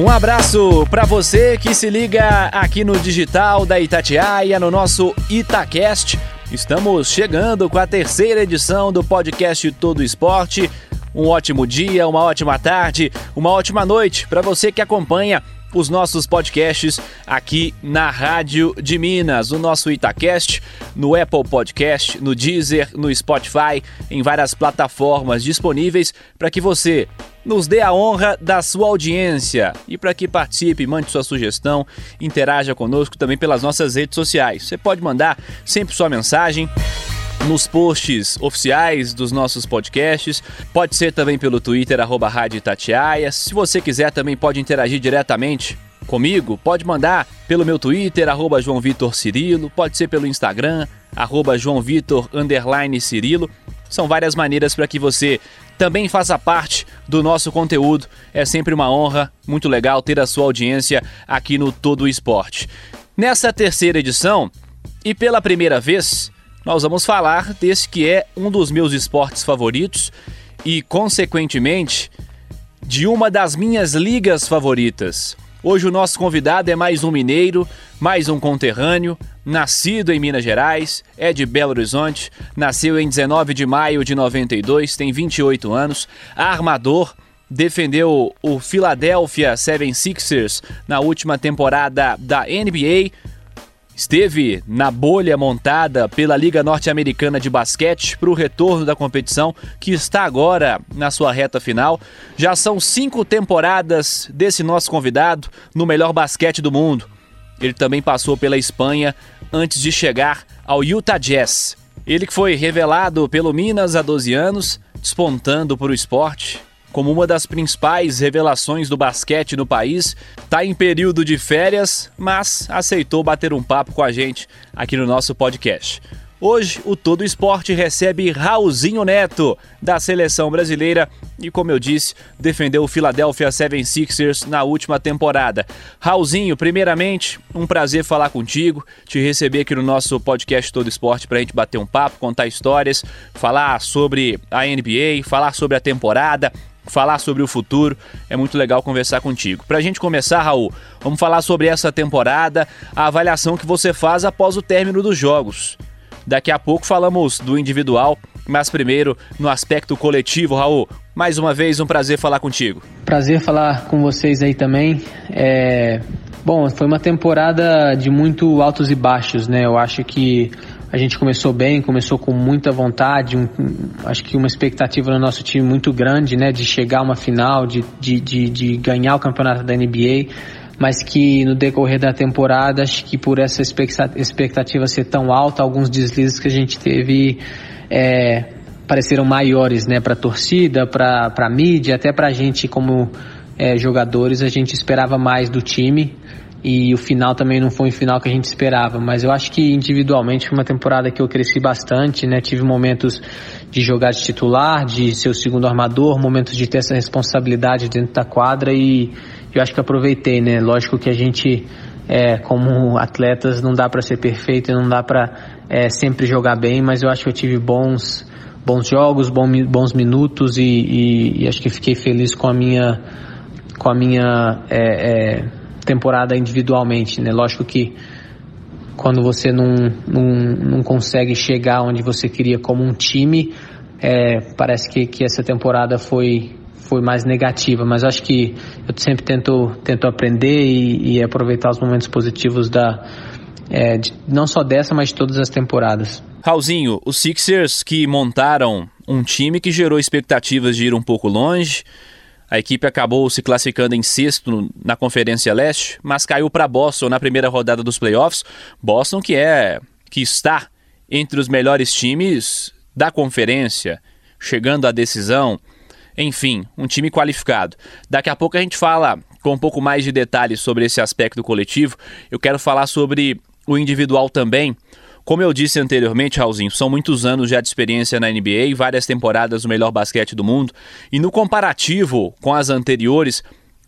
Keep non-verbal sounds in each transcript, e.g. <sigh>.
Um abraço para você que se liga aqui no digital da Itatiaia, no nosso Itacast. Estamos chegando com a terceira edição do podcast Todo Esporte. Um ótimo dia, uma ótima tarde, uma ótima noite para você que acompanha os nossos podcasts aqui na Rádio de Minas, o nosso Itacast, no Apple Podcast, no Deezer, no Spotify, em várias plataformas disponíveis para que você nos dê a honra da sua audiência e para que participe, mande sua sugestão, interaja conosco também pelas nossas redes sociais. Você pode mandar sempre sua mensagem nos posts oficiais dos nossos podcasts. Pode ser também pelo Twitter, arroba Rádio Itatiaia. Se você quiser, também pode interagir diretamente comigo. Pode mandar pelo meu Twitter, arroba João Vitor Cirilo. Pode ser pelo Instagram, arroba João Vitor, underline Cirilo. São várias maneiras para que você também faça parte do nosso conteúdo. É sempre uma honra, muito legal ter a sua audiência aqui no Todo Esporte. Nessa terceira edição, e pela primeira vez, nós vamos falar desse que é um dos meus esportes favoritos e, consequentemente, de uma das minhas ligas favoritas. Hoje o nosso convidado é mais um mineiro, mais um conterrâneo, nascido em Minas Gerais, é de Belo Horizonte, nasceu em 19 de maio de 92, tem 28 anos, armador, defendeu o Philadelphia 76ers na última temporada da NBA, esteve na bolha montada pela Liga Norte-Americana de Basquete para o retorno da competição, que está agora na sua reta final. Já são cinco temporadas desse nosso convidado no melhor basquete do mundo. Ele também passou pela Espanha antes de chegar ao Utah Jazz. Ele que foi revelado pelo Minas há 12 anos, despontando para o esporte, como uma das principais revelações do basquete no país, está em período de férias, mas aceitou bater um papo com a gente aqui no nosso podcast. Hoje, o Todo Esporte recebe Raulzinho Neto, da seleção brasileira, e como eu disse, defendeu o Philadelphia 76ers na última temporada. Raulzinho, primeiramente, um prazer falar contigo, te receber aqui no nosso podcast Todo Esporte para a gente bater um papo, contar histórias, falar sobre a NBA, falar sobre a temporada, falar sobre o futuro. É muito legal conversar contigo. Para a gente começar, Raul, vamos falar sobre essa temporada, a avaliação que você faz após o término dos jogos. Daqui a pouco falamos do individual, mas primeiro no aspecto coletivo, Raul. Mais uma vez, um prazer falar contigo. Prazer falar com vocês aí também. É... Bom, foi uma temporada de muito altos e baixos, né? Eu acho que a gente começou bem, começou com muita vontade, um, acho que uma expectativa no nosso time muito grande, né, de chegar a uma final, de, de, de, de ganhar o campeonato da NBA, mas que no decorrer da temporada, acho que por essa expectativa ser tão alta, alguns deslizes que a gente teve é, pareceram maiores, né, para a torcida, para a mídia, até para a gente como é, jogadores, a gente esperava mais do time e o final também não foi o final que a gente esperava, mas eu acho que individualmente foi uma temporada que eu cresci bastante, né? Tive momentos de jogar de titular, de ser o segundo armador, momentos de ter essa responsabilidade dentro da quadra e eu acho que aproveitei, né? Lógico que a gente, é, como atletas, não dá para ser perfeito não dá para é, sempre jogar bem, mas eu acho que eu tive bons bons jogos, bons minutos e, e, e acho que fiquei feliz com a minha com a minha é, é temporada individualmente, né? Lógico que quando você não, não, não consegue chegar onde você queria como um time, é, parece que, que essa temporada foi, foi mais negativa, mas acho que eu sempre tento, tento aprender e, e aproveitar os momentos positivos da, é, de, não só dessa, mas de todas as temporadas. Raulzinho, os Sixers que montaram um time que gerou expectativas de ir um pouco longe, a equipe acabou se classificando em sexto na Conferência Leste, mas caiu para Boston na primeira rodada dos playoffs. Boston que é que está entre os melhores times da conferência, chegando à decisão. Enfim, um time qualificado. Daqui a pouco a gente fala com um pouco mais de detalhes sobre esse aspecto coletivo, eu quero falar sobre o individual também. Como eu disse anteriormente, Raulzinho, são muitos anos já de experiência na NBA, várias temporadas no melhor basquete do mundo, e no comparativo com as anteriores,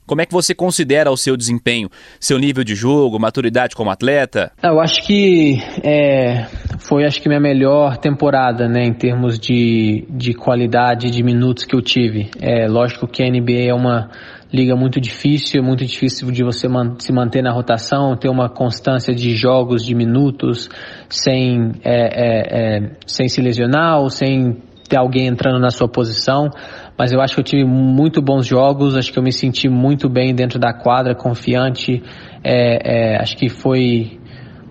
como é que você considera o seu desempenho, seu nível de jogo, maturidade como atleta? Eu acho que é, foi acho que minha melhor temporada, né, em termos de, de qualidade de minutos que eu tive. É lógico que a NBA é uma liga muito difícil, é muito difícil de você man se manter na rotação, ter uma constância de jogos, de minutos, sem, é, é, é, sem se lesionar ou sem ter alguém entrando na sua posição. Mas eu acho que eu tive muito bons jogos, acho que eu me senti muito bem dentro da quadra, confiante. É, é, acho que foi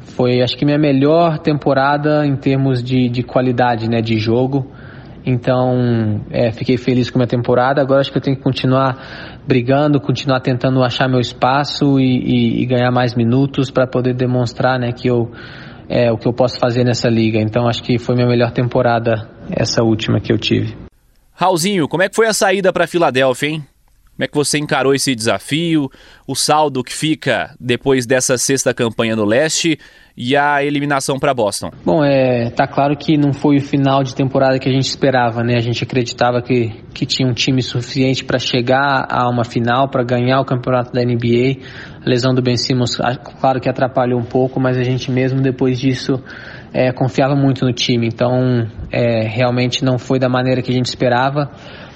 foi acho que minha melhor temporada em termos de, de qualidade né, de jogo. Então, é, fiquei feliz com a minha temporada. Agora acho que eu tenho que continuar brigando, continuar tentando achar meu espaço e, e, e ganhar mais minutos para poder demonstrar né, que eu, é, o que eu posso fazer nessa liga. Então, acho que foi minha melhor temporada, essa última que eu tive. Raulzinho, como é que foi a saída para Filadélfia, hein? Como é que você encarou esse desafio, o saldo que fica depois dessa sexta campanha no leste e a eliminação para Boston? Bom, é, tá claro que não foi o final de temporada que a gente esperava, né? A gente acreditava que, que tinha um time suficiente para chegar a uma final, para ganhar o campeonato da NBA. A lesão do Ben Simmons, claro que atrapalhou um pouco, mas a gente mesmo depois disso é, confiava muito no time. Então, é, realmente não foi da maneira que a gente esperava.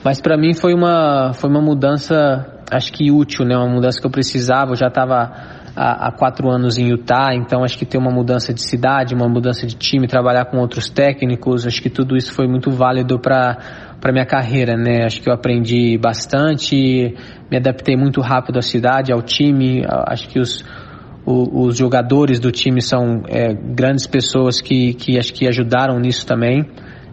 Mas para mim foi uma, foi uma mudança, acho que útil, né? Uma mudança que eu precisava. Eu já estava há, há, quatro anos em Utah, então acho que ter uma mudança de cidade, uma mudança de time, trabalhar com outros técnicos, acho que tudo isso foi muito válido para para minha carreira, né? Acho que eu aprendi bastante, me adaptei muito rápido à cidade, ao time. Acho que os os jogadores do time são é, grandes pessoas que, que acho que ajudaram nisso também.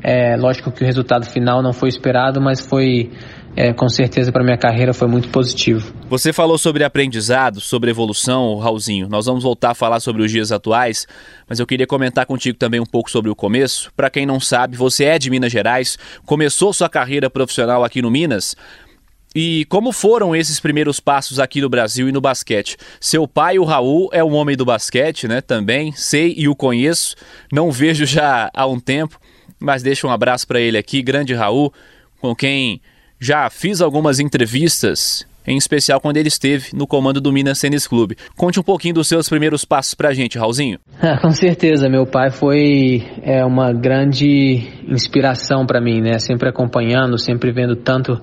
É, lógico que o resultado final não foi esperado, mas foi é, com certeza para minha carreira foi muito positivo. Você falou sobre aprendizado, sobre evolução, Raulzinho. Nós vamos voltar a falar sobre os dias atuais, mas eu queria comentar contigo também um pouco sobre o começo. Para quem não sabe, você é de Minas Gerais, começou sua carreira profissional aqui no Minas. E como foram esses primeiros passos aqui no Brasil e no basquete? Seu pai, o Raul, é um homem do basquete, né? Também sei e o conheço, não vejo já há um tempo mas deixo um abraço para ele aqui, grande Raul, com quem já fiz algumas entrevistas, em especial quando ele esteve no comando do Minas Tênis Clube. Conte um pouquinho dos seus primeiros passos para a gente, Raulzinho. <laughs> Ah, com certeza, meu pai foi é, uma grande inspiração para mim, né? Sempre acompanhando, sempre vendo tanto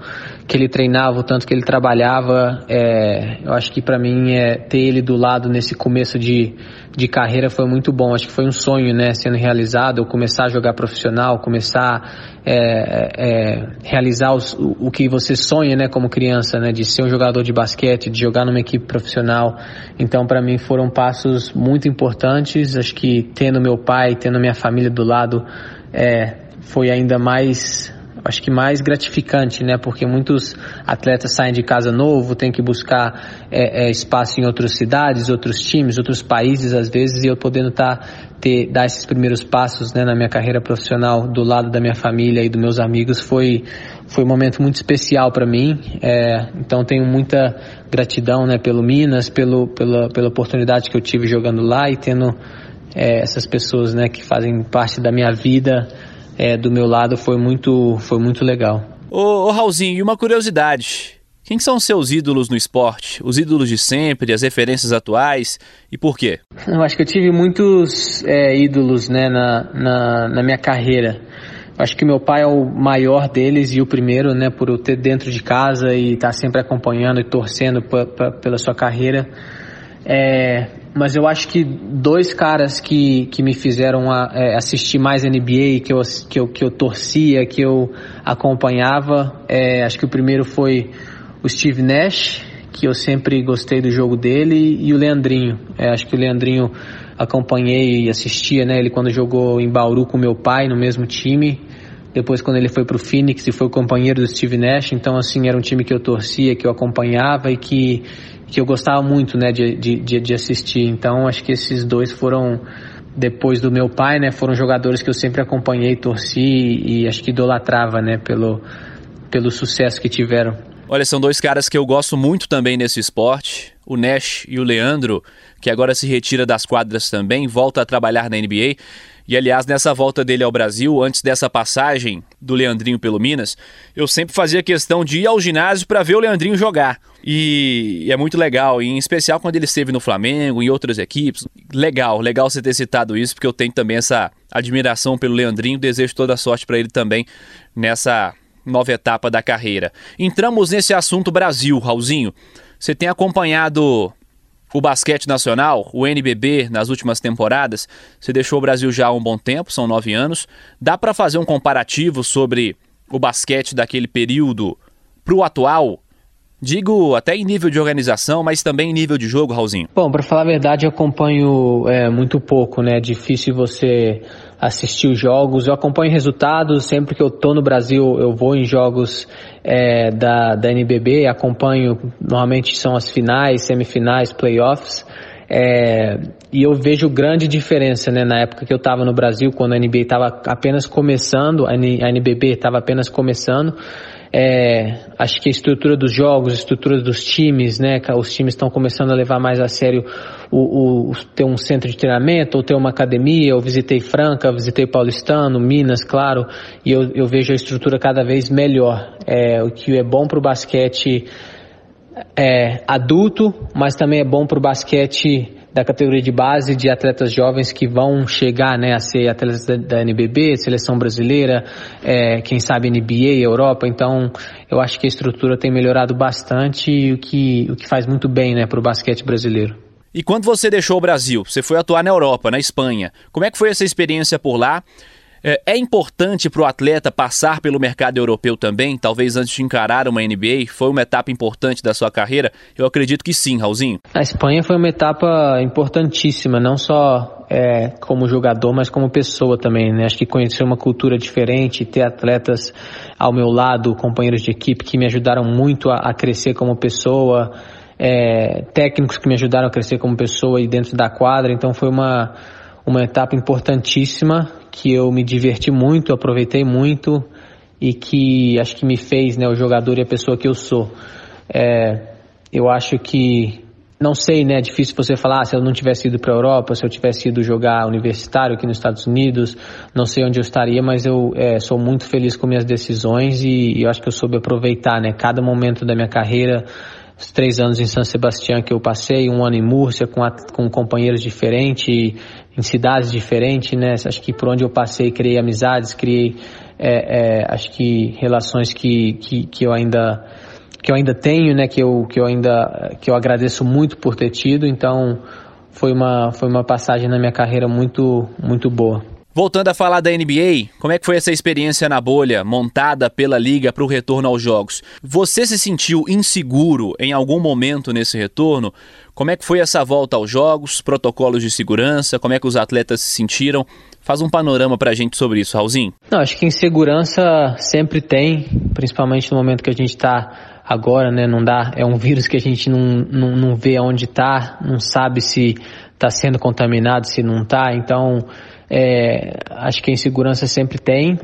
que ele treinava, o tanto que ele trabalhava. É, eu acho que para mim é, ter ele do lado nesse começo de, de carreira foi muito bom. Acho que foi um sonho, né, sendo realizado. Eu começar a jogar profissional, começar é, é, realizar os, o, o, que você sonha, né, como criança, né, de ser um jogador de basquete, de jogar numa equipe profissional. Então, para mim foram passos muito importantes. Acho que tendo meu pai, tendo minha família do lado, é, foi ainda mais acho que mais gratificante, né? Porque muitos atletas saem de casa novo, tem que buscar é, é, espaço em outras cidades, outros times, outros países às vezes, e eu podendo tá, ter, dar esses primeiros passos né, na minha carreira profissional do lado da minha família e dos meus amigos foi, foi um momento muito especial para mim. É, então tenho muita gratidão né, pelo Minas, pelo, pela, pela oportunidade que eu tive jogando lá e tendo é, essas pessoas né, que fazem parte da minha vida é, do meu lado foi muito, foi muito legal. Ô, ô Raulzinho, e uma curiosidade. Quem são seus ídolos no esporte? Os ídolos de sempre, as referências atuais e por quê? Eu acho que eu tive muitos é, ídolos né, na, na, na, minha carreira. Eu acho que meu pai é o maior deles e o primeiro, né, por eu ter dentro de casa e estar tá sempre acompanhando e torcendo pela sua carreira. É, mas eu acho que dois caras que, que me fizeram a, é, assistir mais NBA, que eu, que, eu, que eu torcia, que eu acompanhava, é, acho que o primeiro foi o Steve Nash, que eu sempre gostei do jogo dele, e o Leandrinho. É, acho que o Leandrinho acompanhei e assistia, né? Ele quando jogou em Bauru com meu pai no mesmo time. Depois quando ele foi para o Phoenix e foi companheiro do Steve Nash, então assim era um time que eu torcia, que eu acompanhava e que que eu gostava muito, né, de, de, de assistir. Então, acho que esses dois foram, depois do meu pai, né, foram jogadores que eu sempre acompanhei, torci e acho que idolatrava, né, pelo, pelo sucesso que tiveram. Olha, são dois caras que eu gosto muito também nesse esporte, o Nash e o Leandro, que agora se retira das quadras também, volta a trabalhar na NBA. E aliás, nessa volta dele ao Brasil, antes dessa passagem do Leandrinho pelo Minas, eu sempre fazia questão de ir ao ginásio para ver o Leandrinho jogar. E é muito legal, em especial quando ele esteve no Flamengo, em outras equipes. Legal, legal você ter citado isso, porque eu tenho também essa admiração pelo Leandrinho, desejo toda sorte para ele também nessa nova etapa da carreira. Entramos nesse assunto Brasil, Raulzinho. Você tem acompanhado o basquete nacional, o NBB, nas últimas temporadas, você deixou o Brasil já há um bom tempo, são nove anos. Dá para fazer um comparativo sobre o basquete daquele período para o atual? Digo até em nível de organização, mas também em nível de jogo, Raulzinho. Bom, para falar a verdade, eu acompanho é, muito pouco, né? É difícil você assistir os jogos. Eu acompanho resultados, sempre que eu tô no Brasil, eu vou em jogos é, da, da NBB, acompanho, normalmente são as finais, semifinais, playoffs. É, e eu vejo grande diferença né, na época que eu estava no Brasil, quando a NBA estava apenas começando, a NBB estava apenas começando. É, acho que a estrutura dos jogos, a estrutura dos times, né? Os times estão começando a levar mais a sério o, o, ter um centro de treinamento ou ter uma academia. Eu visitei Franca, visitei Paulistano, Minas, claro, e eu, eu vejo a estrutura cada vez melhor. É, o que é bom para o basquete é, adulto, mas também é bom para o basquete da categoria de base de atletas jovens que vão chegar né, a ser atletas da, da NBB, seleção brasileira, é, quem sabe NBA, Europa. Então, eu acho que a estrutura tem melhorado bastante, o que, o que faz muito bem né, para o basquete brasileiro. E quando você deixou o Brasil, você foi atuar na Europa, na Espanha. Como é que foi essa experiência por lá? É, é importante para o atleta passar pelo mercado europeu também, talvez antes de encarar uma NBA? Foi uma etapa importante da sua carreira? Eu acredito que sim, Raulzinho. A Espanha foi uma etapa importantíssima, não só é, como jogador, mas como pessoa também. Né? Acho que conhecer uma cultura diferente, ter atletas ao meu lado, companheiros de equipe que me ajudaram muito a, a crescer como pessoa, é, técnicos que me ajudaram a crescer como pessoa e dentro da quadra. Então foi uma uma etapa importantíssima que eu me diverti muito, aproveitei muito e que acho que me fez né, o jogador e a pessoa que eu sou. É, eu acho que, não sei, né, é difícil você falar ah, se eu não tivesse ido para a Europa, se eu tivesse ido jogar universitário aqui nos Estados Unidos, não sei onde eu estaria, mas eu é, sou muito feliz com minhas decisões e, e eu acho que eu soube aproveitar né, cada momento da minha carreira os três anos em São Sebastião que eu passei, um ano em Múrcia com, a, com companheiros diferentes, em cidades diferentes, né? Acho que por onde eu passei criei amizades, criei, é, é, acho que relações que, que, que eu ainda que eu ainda tenho, né? Que eu que eu ainda que eu agradeço muito por ter tido. Então foi uma foi uma passagem na minha carreira muito muito boa. Voltando a falar da NBA, como é que foi essa experiência na bolha montada pela liga para o retorno aos jogos? Você se sentiu inseguro em algum momento nesse retorno? Como é que foi essa volta aos jogos, protocolos de segurança, como é que os atletas se sentiram? Faz um panorama para a gente sobre isso, Raulzinho. Não, acho que insegurança sempre tem, principalmente no momento que a gente está agora, né? Não dá, é um vírus que a gente não, não, não vê onde está, não sabe se está sendo contaminado, se não está. Então, é, acho que a insegurança sempre tem,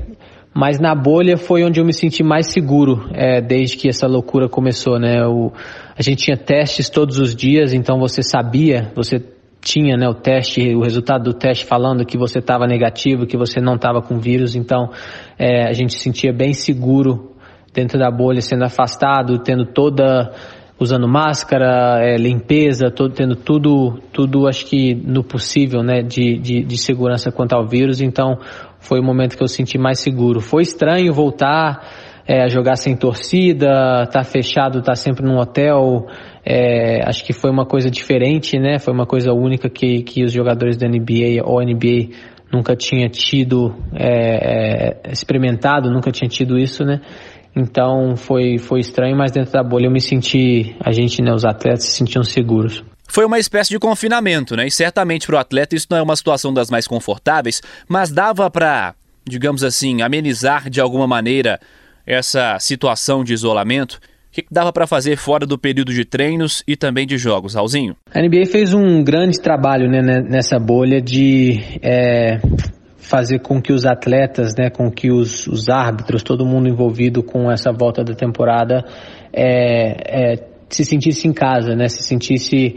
mas na bolha foi onde eu me senti mais seguro é, desde que essa loucura começou, né? O, a gente tinha testes todos os dias, então você sabia, você tinha né, o teste, o resultado do teste falando que você estava negativo, que você não estava com vírus, então é, a gente se sentia bem seguro dentro da bolha, sendo afastado, tendo toda usando máscara, é, limpeza, todo, tendo tudo, tudo acho que no possível, né, de, de, de, segurança quanto ao vírus. Então foi o momento que eu senti mais seguro. Foi estranho voltar é, a jogar sem torcida, tá fechado, tá sempre num hotel. É, acho que foi uma coisa diferente, né? Foi uma coisa única que, que os jogadores da NBA ou NBA nunca tinha tido é, é, experimentado, nunca tinha tido isso, né? Então foi, foi estranho, mas dentro da bolha eu me senti, a gente, né, os atletas se sentiam seguros. Foi uma espécie de confinamento, né? E certamente para o atleta isso não é uma situação das mais confortáveis, mas dava para, digamos assim, amenizar de alguma maneira essa situação de isolamento. O que dava para fazer fora do período de treinos e também de jogos, Raulzinho? A NBA fez um grande trabalho né, nessa bolha de é, fazer com que os atletas, né, com que os, os árbitros, todo mundo envolvido com essa volta da temporada é, é, se sentisse em casa, né? Se sentisse,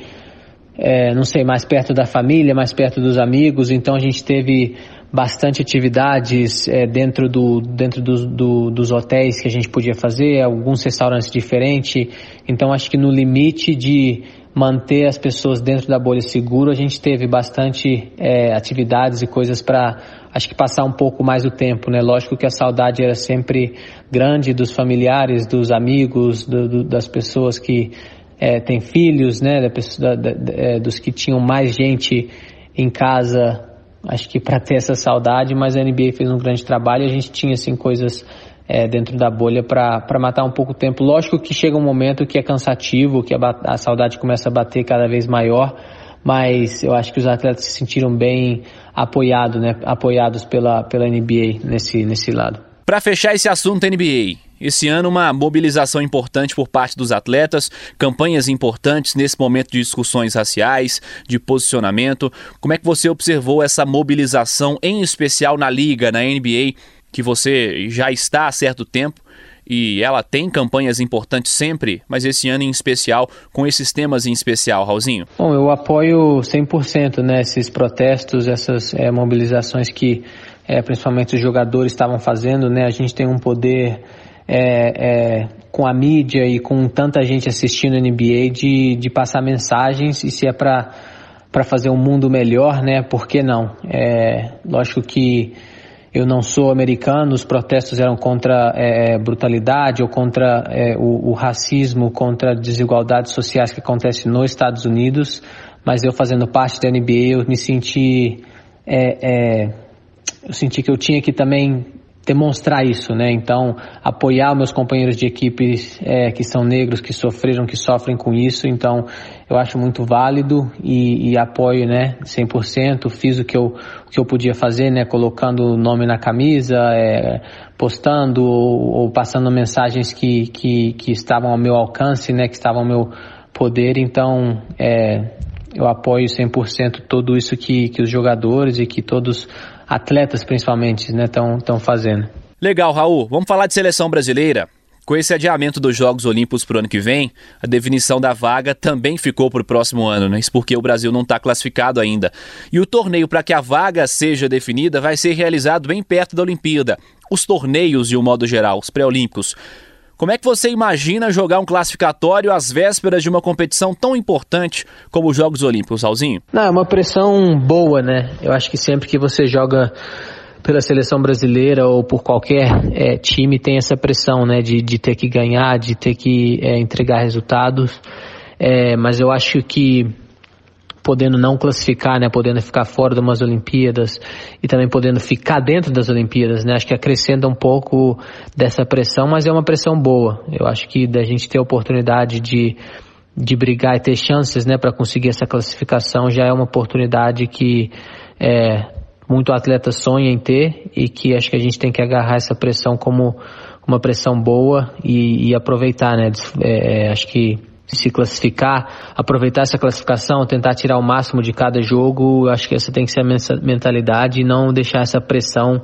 é, não sei, mais perto da família, mais perto dos amigos. Então a gente teve bastante atividades é, dentro, do, dentro do, do, dos hotéis que a gente podia fazer, alguns restaurantes diferentes. Então acho que no limite de manter as pessoas dentro da bolha seguro, a gente teve bastante é, atividades e coisas para, acho que passar um pouco mais o tempo, né? Lógico que a saudade era sempre grande dos familiares, dos amigos, do, do, das pessoas que é, têm filhos, né? Da, da, da, é, dos que tinham mais gente em casa, acho que para ter essa saudade, mas a NBA fez um grande trabalho a gente tinha assim coisas é, dentro da bolha para matar um pouco o tempo. Lógico que chega um momento que é cansativo, que a, a saudade começa a bater cada vez maior, mas eu acho que os atletas se sentiram bem apoiado, né, apoiados pela, pela NBA nesse, nesse lado. Para fechar esse assunto NBA, esse ano, uma mobilização importante por parte dos atletas, campanhas importantes nesse momento de discussões raciais, de posicionamento. Como é que você observou essa mobilização, em especial na Liga, na NBA, que você já está há certo tempo e ela tem campanhas importantes sempre, mas esse ano em especial, com esses temas em especial, Raulzinho? Bom, eu apoio 100% né, esses protestos, essas é, mobilizações que é, principalmente os jogadores estavam fazendo, né? A gente tem um poder é, é, com a mídia e com tanta gente assistindo a NBA de, de passar mensagens e se é para fazer um mundo melhor, né? Por que não? É, lógico que eu não sou americano, os protestos eram contra é, é, brutalidade ou contra é, o, o, racismo, contra desigualdades sociais que acontecem nos Estados Unidos, mas eu fazendo parte da NBA eu me senti é, é, eu senti que eu tinha que também demonstrar isso, né? Então, apoiar meus companheiros de equipe é, que são negros, que sofreram, que sofrem com isso. Então, eu acho muito válido e, e apoio, né? 100%. Fiz o que eu, o que eu podia fazer, né? Colocando o nome na camisa, é, postando ou, ou, passando mensagens que, que, que estavam ao meu alcance, né? Que estavam ao meu poder. Então, é, eu apoio 100% tudo isso que, que os jogadores e que todos atletas principalmente estão né, fazendo. Legal, Raul. Vamos falar de seleção brasileira. Com esse adiamento dos Jogos Olímpicos para o ano que vem, a definição da vaga também ficou para o próximo ano, né? Isso porque o Brasil não está classificado ainda. E o torneio para que a vaga seja definida vai ser realizado bem perto da Olimpíada. Os torneios, de um modo geral, os pré-olímpicos. Como é que você imagina jogar um classificatório às vésperas de uma competição tão importante como os Jogos Olímpicos, Alzinho? Não, é uma pressão boa, né? Eu acho que sempre que você joga pela seleção brasileira ou por qualquer é, time tem essa pressão, né? De, de ter que ganhar, de ter que é, entregar resultados. É, mas eu acho que podendo não classificar, né, podendo ficar fora de umas Olimpíadas e também podendo ficar dentro das Olimpíadas, né, acho que acrescenta um pouco dessa pressão, mas é uma pressão boa. Eu acho que da gente ter a oportunidade de de brigar e ter chances, né, para conseguir essa classificação já é uma oportunidade que é, muito atleta sonha em ter e que acho que a gente tem que agarrar essa pressão como uma pressão boa e, e aproveitar, né? É, é acho que se classificar, aproveitar essa classificação, tentar tirar o máximo de cada jogo. Acho que essa tem que ser a mentalidade e não deixar essa pressão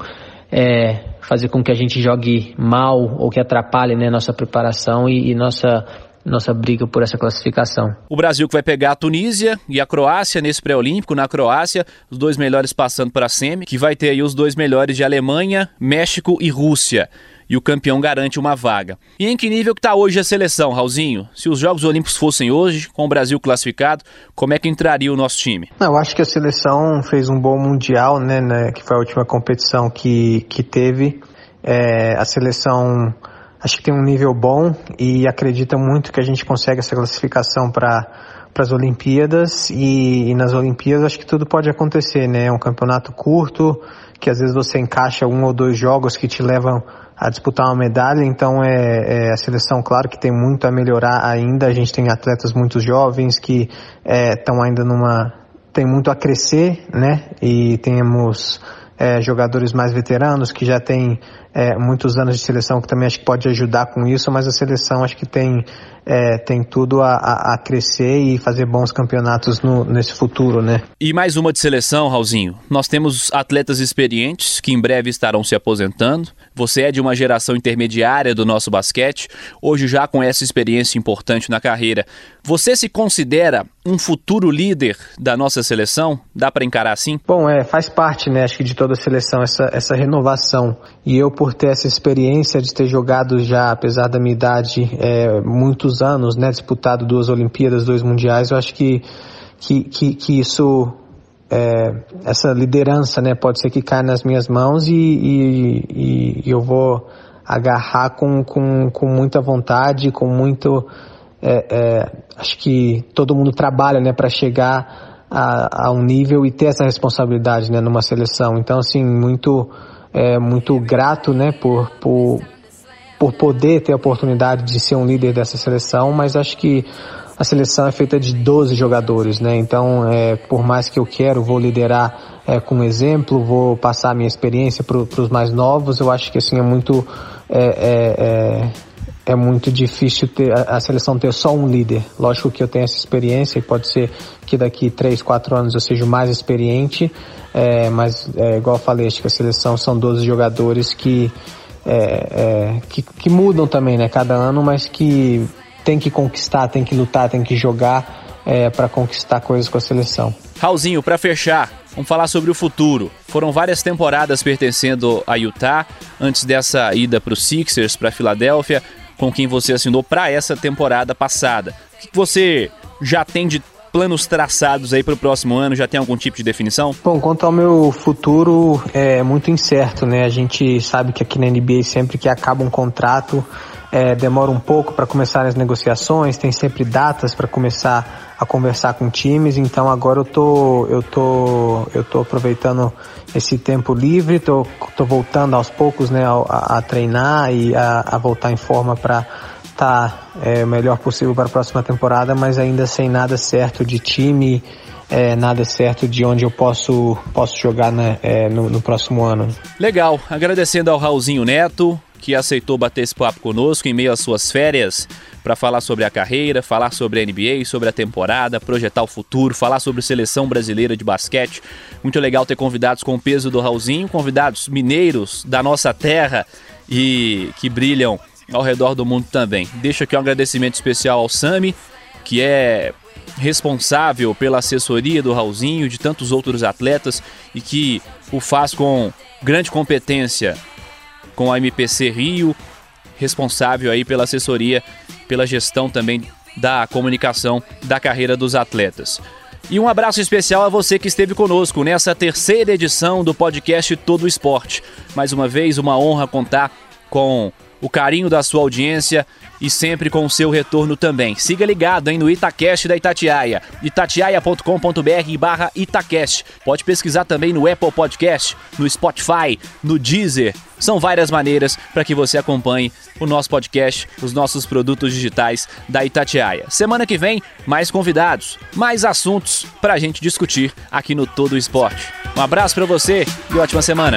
é, fazer com que a gente jogue mal ou que atrapalhe né, nossa preparação e, e nossa nossa briga por essa classificação. O Brasil que vai pegar a Tunísia e a Croácia nesse pré-olímpico, na Croácia, os dois melhores passando para a semi, que vai ter aí os dois melhores de Alemanha, México e Rússia e o campeão garante uma vaga. E em que nível que está hoje a seleção, Raulzinho? Se os Jogos Olímpicos fossem hoje, com o Brasil classificado, como é que entraria o nosso time? Não, eu acho que a seleção fez um bom mundial, né, né que foi a última competição que, que teve. É, a seleção acho que tem um nível bom e acredita muito que a gente consegue essa classificação para para as Olimpíadas e, e, nas Olimpíadas acho que tudo pode acontecer, né? É um campeonato curto que às vezes você encaixa um ou dois jogos que te levam a disputar uma medalha, então é, é, a seleção, claro que tem muito a melhorar ainda, a gente tem atletas muito jovens que estão é, ainda numa, tem muito a crescer, né, e temos é, jogadores mais veteranos que já têm é, muitos anos de seleção que também acho que pode ajudar com isso, mas a seleção acho que tem, é, tem tudo a, a, crescer e fazer bons campeonatos no, nesse futuro, né? E mais uma de seleção, Raulzinho. Nós temos atletas experientes que em breve estarão se aposentando. Você é de uma geração intermediária do nosso basquete, hoje já com essa experiência importante na carreira. Você se considera um futuro líder da nossa seleção? Dá para encarar assim? Bom, é, faz parte, né, acho que de toda a seleção essa, essa renovação. E eu, por ter essa experiência de ter jogado já, apesar da minha idade, é, muitos anos, né, disputado duas Olimpíadas, dois Mundiais, eu acho que, que, que, que isso é, essa liderança, né, pode ser que caia nas minhas mãos e, e, e eu vou agarrar com, com, com muita vontade, com muito é, é, acho que todo mundo trabalha, né, para chegar a, a, um nível e ter essa responsabilidade, né, numa seleção. Então, assim, muito, é, muito grato, né, por, por, por poder ter a oportunidade de ser um líder dessa seleção, mas acho que a seleção é feita de 12 jogadores, né? Então, é, por mais que eu quero, vou liderar é, com exemplo, vou passar a minha experiência para os mais novos. Eu acho que assim é muito é, é, muito difícil ter, a, a, seleção ter só um líder. Lógico que eu tenho essa experiência e pode ser que daqui 3, 4 anos eu seja mais experiente, é, mas é, igual eu falei, acho que a seleção são 12 jogadores que, é, é, que, que, mudam também, né, cada ano, mas que tem que conquistar, tem que lutar, tem que jogar é, para conquistar coisas com a seleção. Raulzinho, para fechar, vamos falar sobre o futuro. Foram várias temporadas pertencendo a Utah, antes dessa ida para os Sixers, para Filadélfia com quem você assinou para essa temporada passada. O que você já tem de planos traçados aí para o próximo ano? Já tem algum tipo de definição? Bom, quanto ao meu futuro, é muito incerto, né? A gente sabe que aqui na NBA sempre que acaba um contrato é, demora um pouco para começar as negociações, tem sempre datas para começar a conversar com times, então agora eu tô, eu tô, eu tô aproveitando esse tempo livre, tô, tô voltando aos poucos né, a, a treinar e a, a, voltar em forma para estar tá, é, o melhor possível para a próxima temporada, mas ainda sem nada certo de time, é, nada certo de onde eu posso, posso jogar né, é, no, no próximo ano. Legal, agradecendo ao Raulzinho Neto, que aceitou bater esse papo conosco em meio às suas férias para falar sobre a carreira, falar sobre a NBA, sobre a temporada, projetar o futuro, falar sobre seleção brasileira de basquete. Muito legal ter convidados com o peso do Raulzinho, convidados mineiros da nossa terra e que brilham ao redor do mundo também. Deixo aqui um agradecimento especial ao Sami, que é responsável pela assessoria do Raulzinho, de tantos outros atletas e que o faz com grande competência com a MPC Rio, responsável aí pela assessoria, pela gestão também da comunicação da carreira dos atletas. E um abraço especial a você que esteve conosco nessa terceira edição do podcast Todo Esporte. Mais uma vez, uma honra contar com o carinho da sua audiência e sempre com o seu retorno também. Siga ligado aí no Itacast da Itatiaia, itatiaia.com.br barra Itacast. Pode pesquisar também no Apple Podcast, no Spotify, no Deezer. São várias maneiras para que você acompanhe o nosso podcast, os nossos produtos digitais da Itatiaia. Semana que vem, mais convidados, mais assuntos para a gente discutir aqui no Todo Esporte. Um abraço para você e ótima semana.